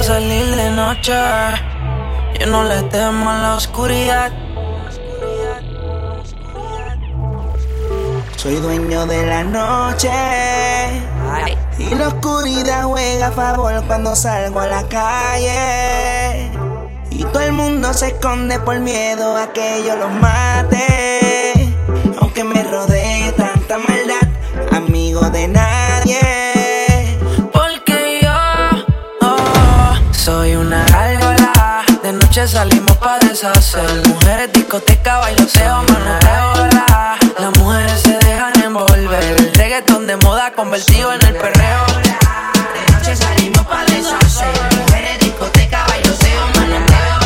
gusta salir de noche. Yo no le temo a la oscuridad. Soy dueño de la noche. Y la oscuridad juega a favor cuando salgo a la calle. Y todo el mundo se esconde por miedo a que yo los mate. Soy una gárgola. De noche salimos pa' deshacer. Mujeres, discoteca, bailoteo, manoteo, la. Las mujeres se dejan envolver. El reggaetón de moda convertido en el perreo. De noche salimos pa' deshacer. Mujeres, discoteca, bailoteo, manoteo.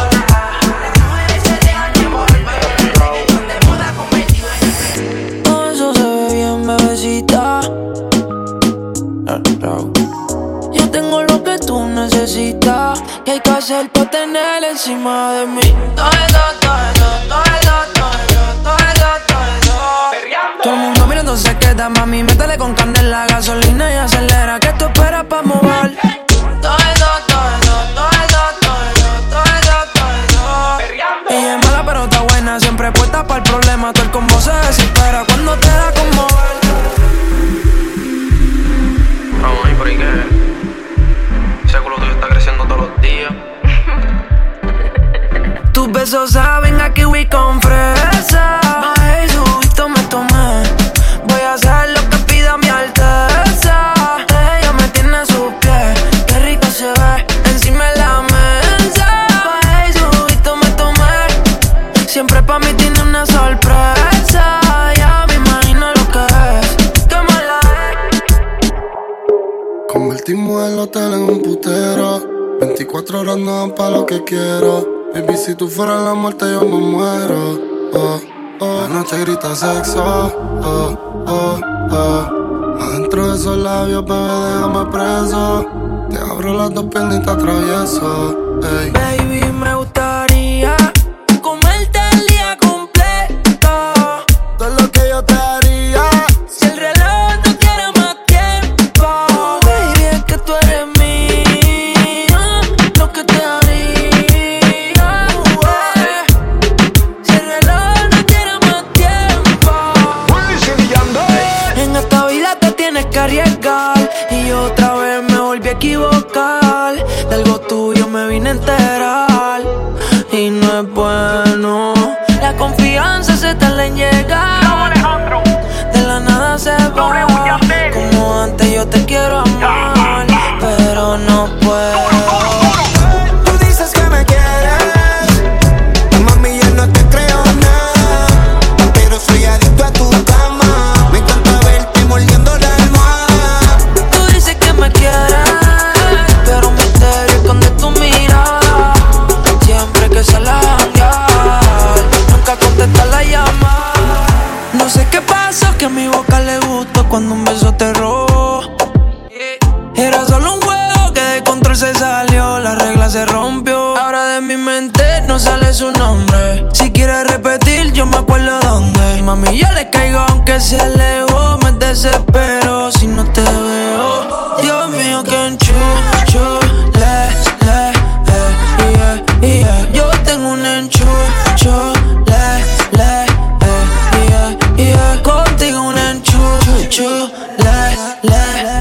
Las mujeres se dejan envolver. El reggaetón de moda convertido en el Todo eso se ve bien, bebecita. Yo tengo lo que tú necesitas. ¿Qué hay que hacer para tener encima de mí? Todo eso, todo eso, todo eso, todo eso, todo eso, todo eso. Todo el mundo mirando se queda, mami. Métele con candela, gasolina y acelera. ¿Qué tú esperas para mover? Todo eso, todo eso, Tus besos saben a kiwi con fresa. Bajé y me tomé. Voy a hacer lo que pida mi alteza. Ella me tiene a sus pies. Qué rico se ve encima de la mesa. Bajé y me tomé. Siempre pa' mí tiene una sorpresa. Ya me imagino lo que es. Qué mala es. Convertimos el hotel en un putero. 24 horas no dan pa' lo que quiero. Baby, si tú fueras la muerte, yo me muero. Oh, oh. La noche grita sexo. Oh, oh, oh. Adentro de esos labios, bebé, déjame preso. Te abro las dos piernas y. Baby, equivocar. De algo tuyo me vine a enterar. Y no es bueno. La confianza se tarda en llegar. De la nada se va. Como antes yo te quiero amar. Pero no puedo. Que a mi boca le gustó cuando un beso te robó. Era solo un juego que de control se salió, la regla se rompió. Ahora de mi mente no sale su nombre. Si quieres repetir, yo me acuerdo dónde. Mami, yo le caigo aunque se alejó. you, lie, lie.